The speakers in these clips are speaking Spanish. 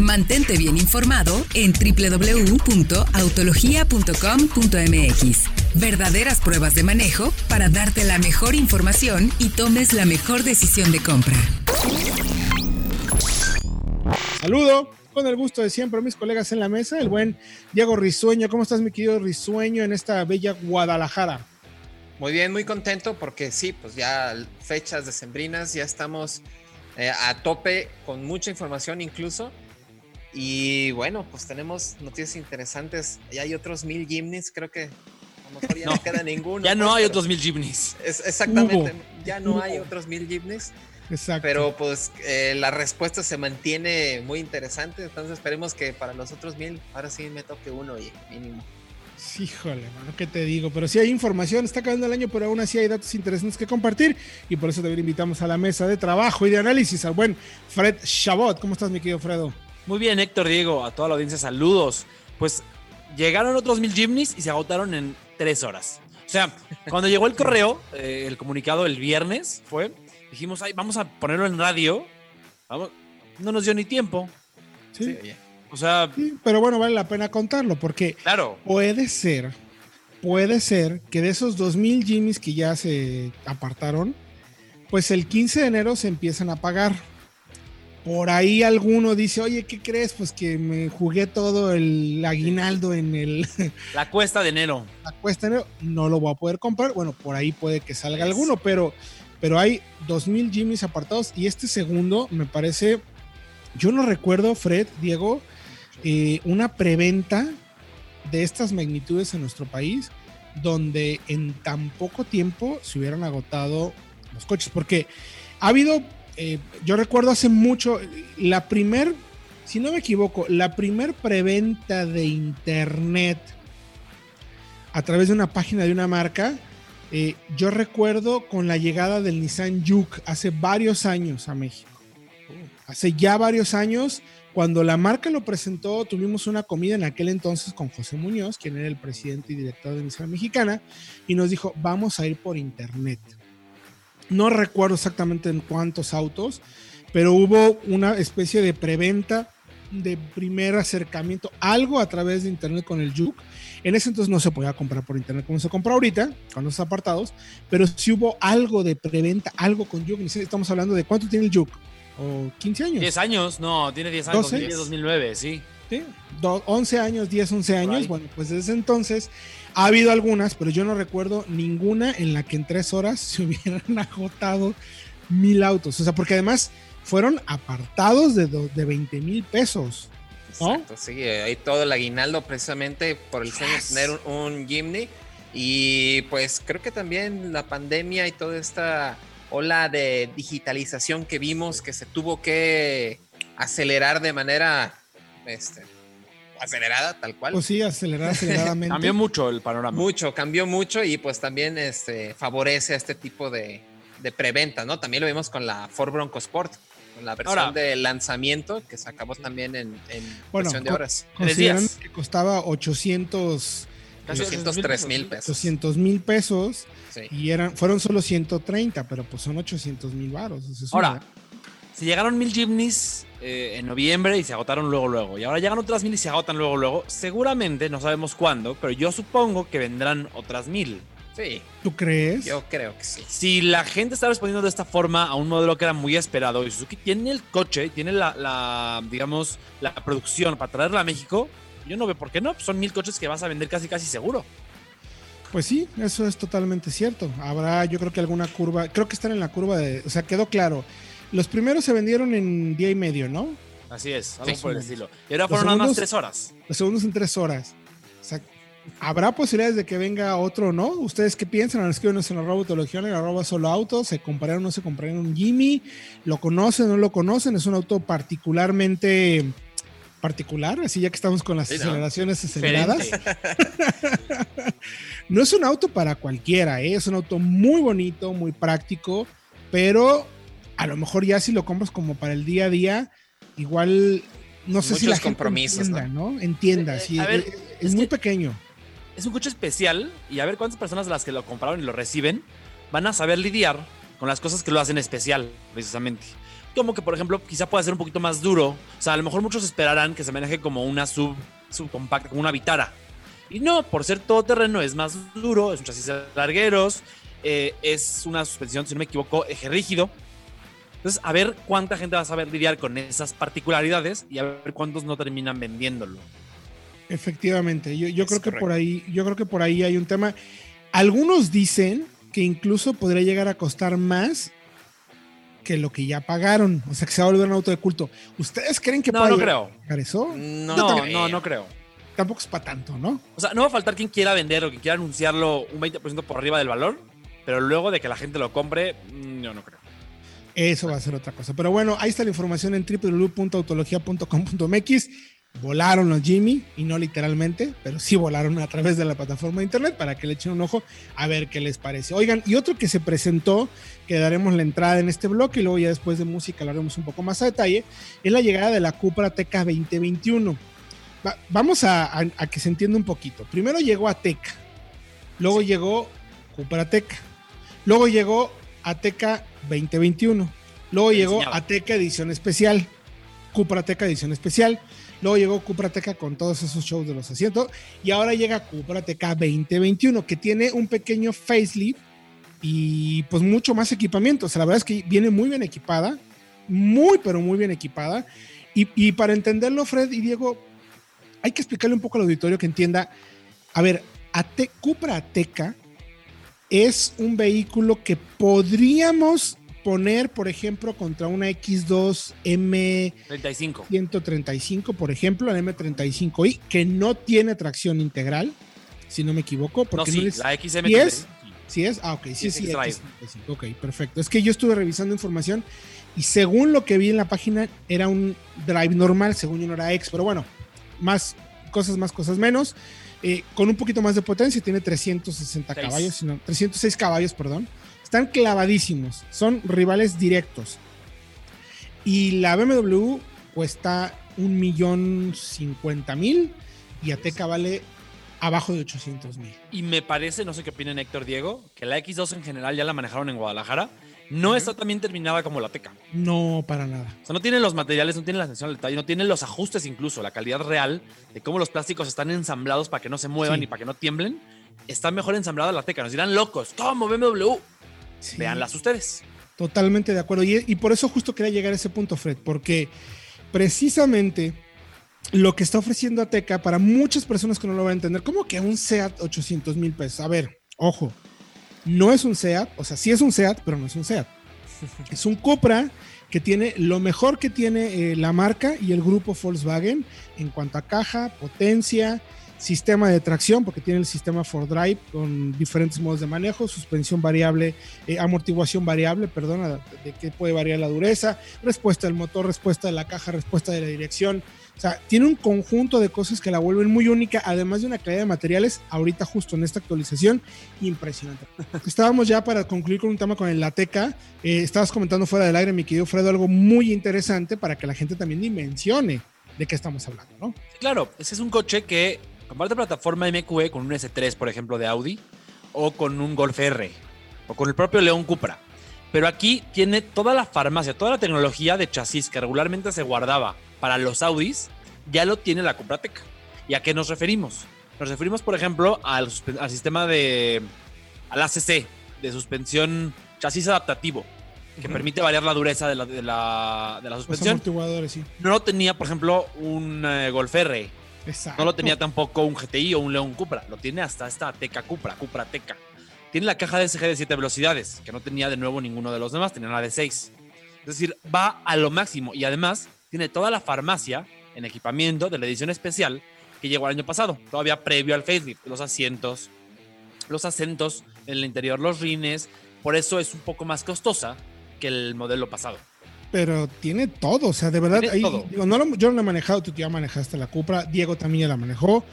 Mantente bien informado en www.autologia.com.mx. Verdaderas pruebas de manejo para darte la mejor información y tomes la mejor decisión de compra. Saludo con el gusto de siempre a mis colegas en la mesa, el buen Diego Risueño. ¿Cómo estás, mi querido Risueño, en esta bella Guadalajara? Muy bien, muy contento porque sí, pues ya fechas decembrinas, ya estamos eh, a tope con mucha información incluso. Y bueno, pues tenemos noticias interesantes. Ya hay otros mil gimnis, creo que a lo mejor ya no, queda ninguno. Ya no pues, hay otros mil gimnis. exactamente, ya no hay otros mil gimnis. Exacto. Pero pues eh, la respuesta se mantiene muy interesante, entonces esperemos que para los otros mil, ahora sí me toque uno y mínimo. Híjole, mano, ¿qué te digo? Pero sí hay información, está acabando el año, pero aún así hay datos interesantes que compartir y por eso también invitamos a la mesa de trabajo y de análisis al buen Fred Chabot. ¿Cómo estás, mi querido Fredo? Muy bien, Héctor Diego, a toda la audiencia, saludos. Pues llegaron otros mil Jimneys y se agotaron en tres horas. O sea, cuando llegó el correo, eh, el comunicado el viernes fue, dijimos, Ay, vamos a ponerlo en radio. No nos dio ni tiempo. Sí. O sea. pero bueno, vale la pena contarlo porque claro. puede ser, puede ser que de esos 2000 Jimmys que ya se apartaron, pues el 15 de enero se empiezan a pagar por ahí alguno dice, oye, ¿qué crees? Pues que me jugué todo el aguinaldo en el... La cuesta de enero. La cuesta de enero, no lo voy a poder comprar. Bueno, por ahí puede que salga alguno, pero, pero hay 2.000 Jimmys apartados y este segundo me parece, yo no recuerdo, Fred, Diego, eh, una preventa de estas magnitudes en nuestro país donde en tan poco tiempo se hubieran agotado los coches, porque ha habido eh, yo recuerdo hace mucho, la primer, si no me equivoco, la primer preventa de internet a través de una página de una marca, eh, yo recuerdo con la llegada del Nissan Juke hace varios años a México. Hace ya varios años, cuando la marca lo presentó, tuvimos una comida en aquel entonces con José Muñoz, quien era el presidente y director de Nissan Mexicana, y nos dijo, vamos a ir por internet. No recuerdo exactamente en cuántos autos, pero hubo una especie de preventa de primer acercamiento, algo a través de internet con el Juke. En ese entonces no se podía comprar por internet como se compra ahorita, con los apartados, pero sí hubo algo de preventa, algo con Juke. Estamos hablando de cuánto tiene el Juke, o 15 años. 10 años, no, tiene 10 años, 2009, sí. Sí, 11 años, 10, 11 años. Bueno, pues desde entonces ha habido algunas, pero yo no recuerdo ninguna en la que en tres horas se hubieran agotado mil autos. O sea, porque además fueron apartados de, de 20 mil pesos. Exacto, sí, hay todo el aguinaldo precisamente por el sueño de tener un, un Y pues creo que también la pandemia y toda esta ola de digitalización que vimos que se tuvo que acelerar de manera este, acelerada, tal cual. Pues sí, acelerada, aceleradamente. cambió mucho el panorama. Mucho, cambió mucho y pues también este, favorece a este tipo de, de preventa, ¿no? También lo vimos con la Ford Bronco Sport, con la versión de lanzamiento que se acabó también en, en cuestión de horas. Consideran que costaba 800... 803 mil pesos. 800 mil pesos y eran, fueron solo 130, pero pues son 800 mil baros. Ahora, si llegaron mil Jimneys eh, en noviembre y se agotaron luego, luego. Y ahora llegan otras mil y se agotan luego, luego. Seguramente, no sabemos cuándo, pero yo supongo que vendrán otras mil. Sí. ¿Tú crees? Yo creo que sí. Si la gente está respondiendo de esta forma a un modelo que era muy esperado y Suzuki tiene el coche, tiene la, digamos, la producción para traerla a México, yo no veo por qué no. Son mil coches que vas a vender casi, casi seguro. Pues sí, eso es totalmente cierto. Habrá, yo creo que alguna curva, creo que están en la curva de, o sea, quedó claro. Los primeros se vendieron en día y medio, ¿no? Así es, algo por el estilo. Y ahora fueron nada más tres horas. Los segundos en tres horas. O sea, ¿habrá posibilidades de que venga otro o no? ¿Ustedes qué piensan? Escríbanos en la autología, en arroba solo auto. ¿Se compraron o no se compraron un Jimmy? ¿Lo conocen o no lo conocen? Es un auto particularmente particular, así ya que estamos con las aceleraciones aceleradas. no es un auto para cualquiera, ¿eh? es un auto muy bonito, muy práctico, pero a lo mejor ya si lo compras como para el día a día, igual no sé si la compromisos, entienda, ¿no? Entienda, sí, es, muy pequeño. Es un coche especial y a ver cuántas personas de las que lo compraron y lo reciben van a saber lidiar con las cosas que lo hacen especial, precisamente. como que, por ejemplo, quizá pueda ser un poquito más duro. O sea, a lo mejor muchos esperarán que se maneje como una sub, subcompacta, como una Vitara. Y no, por ser todoterreno es más duro, es un chasis de largueros, eh, es una suspensión, si no me equivoco, eje rígido. Entonces, a ver cuánta gente va a saber lidiar con esas particularidades y a ver cuántos no terminan vendiéndolo. Efectivamente, yo, yo creo que por ahí, yo creo que por ahí hay un tema. Algunos dicen que incluso podría llegar a costar más que lo que ya pagaron. O sea, que se va a volver un auto de culto. ¿Ustedes creen que No, no creo. pagar eso? No, No, no, no creo. Tampoco es para tanto, ¿no? O sea, no va a faltar quien quiera vender o quien quiera anunciarlo un 20% por arriba del valor, pero luego de que la gente lo compre, mm, yo no creo. Eso va a ser otra cosa. Pero bueno, ahí está la información en www.autologia.com.mx. Volaron los Jimmy, y no literalmente, pero sí volaron a través de la plataforma de internet para que le echen un ojo a ver qué les parece. Oigan, y otro que se presentó, que daremos la entrada en este bloque y luego ya después de música lo haremos un poco más a detalle, es la llegada de la Cupra Teca 2021. Va- vamos a, a- a que se entienda un poquito. Primero llegó Ateca, luego llegó Cupra Teca, luego llegó Ateca 2021, luego llegó. Ateca Edición Especial, Cupra Teca Edición Especial, luego llegó Cupra Teca con todos esos shows de los asientos y ahora llega Cupra Teca 2021 que tiene un pequeño facelift y pues mucho más equipamiento. O sea, la verdad es que viene muy bien equipada, muy pero muy bien equipada. Y, y para entenderlo, Fred y Diego, hay que explicarle un poco al auditorio que entienda. A ver, Ate- Cupra Ateca es un vehículo que podríamos poner, por ejemplo, contra una X2 M 35. 135, por ejemplo, la M35i, que no tiene tracción integral, si no me equivoco, No, porque sí, no es- la XM. ¿Sí es? ¿Sí es? Ah, ok, sí, Sí, sí, es X-Drive. X35. Ok, perfecto. Es que yo estuve revisando información y según lo que vi en la página, era un drive normal, según yo no era X, pero bueno, más cosas más, cosas menos. Eh, con un poquito más de potencia, tiene 360 Seis. caballos, sino 306 caballos, perdón. Están clavadísimos, son rivales directos. Y la BMW cuesta un millón cincuenta mil y Ateca vale abajo de 800 mil. Y me parece, no sé qué opinen Héctor Diego, que la X2 en general ya la manejaron en Guadalajara. No está tan bien terminada como la Teca. No, para nada. O sea, no tiene los materiales, no tiene la atención al detalle, no tiene los ajustes incluso, la calidad real de cómo los plásticos están ensamblados para que no se muevan Sí. y para que no tiemblen. Está mejor ensamblada la Teca. Nos dirán locos, ¿cómo BMW? Sí, Veanlas ustedes. Totalmente de acuerdo. Y, y por eso justo quería llegar a ese punto, Fred, porque precisamente lo que está ofreciendo Ateca para muchas personas que no lo van a entender, como que un SEAT 800 mil pesos. A ver, ojo, no es un SEAT, o sea, sí es un SEAT, pero no es un SEAT. Es un Cupra que tiene lo mejor que tiene eh, la marca y el grupo Volkswagen en cuanto a caja, potencia, sistema de tracción, porque tiene el sistema for drive con diferentes modos de manejo, suspensión variable, eh, amortiguación variable, perdona, de qué puede variar la dureza, respuesta del motor, respuesta de la caja, respuesta de la dirección. O sea, tiene un conjunto de cosas que la vuelven muy única, además de una calidad de materiales, ahorita justo en esta actualización, impresionante. Estábamos ya para concluir con un tema con el Lateca. Eh, estabas comentando fuera del aire, mi querido Fredo, algo muy interesante para que la gente también dimensione de qué estamos hablando, ¿no? Claro, ese es un coche que comparte plataforma MQE con un S3, por ejemplo, de Audi, o con un Golf R, o con el propio León Cupra. Pero aquí tiene toda la farmacia, toda la tecnología de chasis que regularmente se guardaba para los Audis, ya lo tiene la Cupra Teca. ¿Y a qué nos referimos? Nos referimos, por ejemplo, al, sistema de. al ACC, de suspensión chasis adaptativo, que permite variar la dureza de la, de la, de la Los suspensión. amortiguadores, sí. No tenía, por ejemplo, un eh, Golf R. No lo tenía tampoco un GTI o un León Cupra. Lo tiene hasta esta Teca Cupra, Cupra Teca. Tiene la caja DSG de 7 velocidades, que no tenía de nuevo ninguno de los demás, tenía la de 6. Es decir, va a lo máximo y además tiene toda la farmacia en equipamiento de la edición especial que llegó el año pasado, todavía previo al facelift, los asientos, los acentos en el interior, los rines. Por eso es un poco más costosa que el modelo pasado. Pero tiene todo, o sea, de verdad, ahí- digo, no lo- yo no la he manejado, tú ya manejaste la Cupra, Diego también ya la manejó.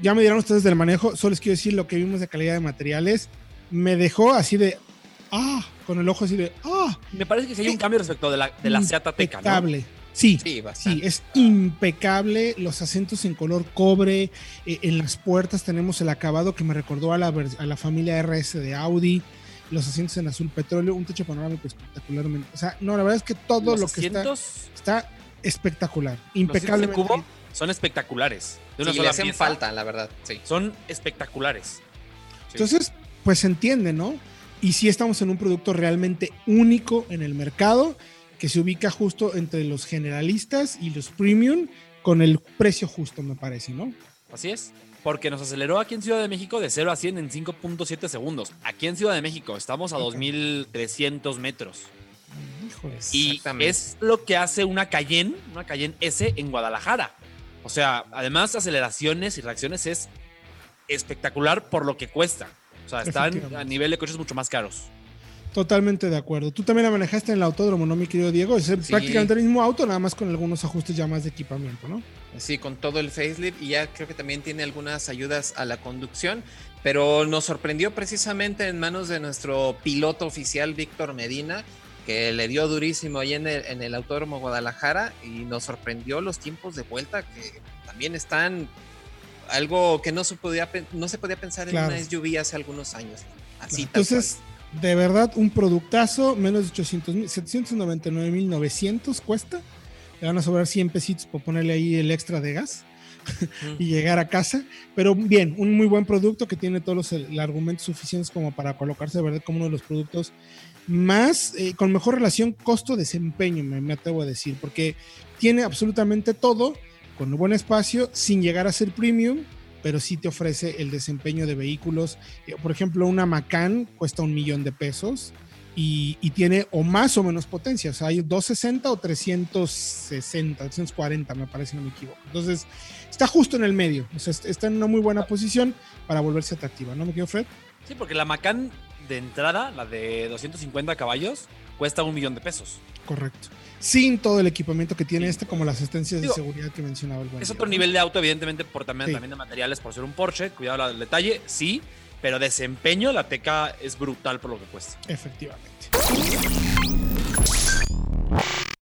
Ya me dirán ustedes del manejo, solo les quiero decir lo que vimos de calidad de materiales. Me dejó así de, ah, con el ojo así de, ah, Me parece que sí hay un cambio respecto de la, de la Seat Ateca, ¿no? impecable. Sí, Sí, es impecable. Los acentos en color cobre. eh, en las puertas tenemos el acabado que me recordó a la, a la familia RS de Audi. Los asientos en azul petróleo, un techo panorámico espectacularmente. O sea, no, la verdad es que todo lo que está, asientos, está espectacular, los asientos de impecablemente. cubo son espectaculares. De una Sí, le sola hacen pieza, falta, la verdad. Sí. Son espectaculares. Sí. Entonces, pues se entiende, ¿no? Y sí estamos en un producto realmente único en el mercado, que se ubica justo entre los generalistas y los premium, con el precio justo, me parece, ¿no? Así es. Porque nos aceleró aquí en Ciudad de México de 0 a 100 en 5.7 segundos. Aquí en Ciudad de México estamos a 2.300 metros. Híjoles. Y es lo que hace una Cayenne, una Cayenne S en Guadalajara. O sea, además aceleraciones y reacciones es espectacular por lo que cuesta. O sea, están a nivel de coches mucho más caros. Totalmente de acuerdo. Tú también la manejaste en el autódromo, ¿no, mi querido Diego? Es Sí. prácticamente el mismo auto, nada más con algunos ajustes ya más de equipamiento, ¿no? Sí, con todo el facelift y ya creo que también tiene algunas ayudas a la conducción, pero nos sorprendió precisamente en manos de nuestro piloto oficial Víctor Medina, que le dio durísimo ahí en el, en el Autódromo Guadalajara y nos sorprendió los tiempos de vuelta que también están algo que no se podía, no se podía pensar Claro. en una SUV hace algunos años. Así tal Entonces, de verdad, un productazo, menos de 800 mil, 799.900 cuesta. Le van a sobrar 100 pesitos por ponerle ahí el extra de gas y llegar a casa. Pero bien, un muy buen producto que tiene todos los el- argumentos suficientes como para colocarse de verdad como uno de los productos más, eh, con mejor relación costo-desempeño, me, me atrevo a decir, porque tiene absolutamente todo, con un buen espacio, sin llegar a ser premium, pero sí te ofrece el desempeño de vehículos. Eh, Por ejemplo, una Macan cuesta un millón de pesos y, y tiene o más o menos potencia. O sea, hay 260 o 360, 340, me parece, no me equivoco. Entonces, está justo en el medio. O sea, est- está en una muy buena posición para volverse atractiva, ¿no me quiero, Fred? Sí, porque la Macan de entrada, la de 250 caballos, cuesta un millón de pesos. Correcto. Sin todo el equipamiento que tiene Sí. este, como las asistencias Digo, de seguridad que mencionaba el Es otro nivel de auto, evidentemente, por también, Sí. también de materiales, por ser un Porsche. Cuidado al detalle, sí. Pero desempeño, la Teca es brutal por lo que cuesta. Efectivamente.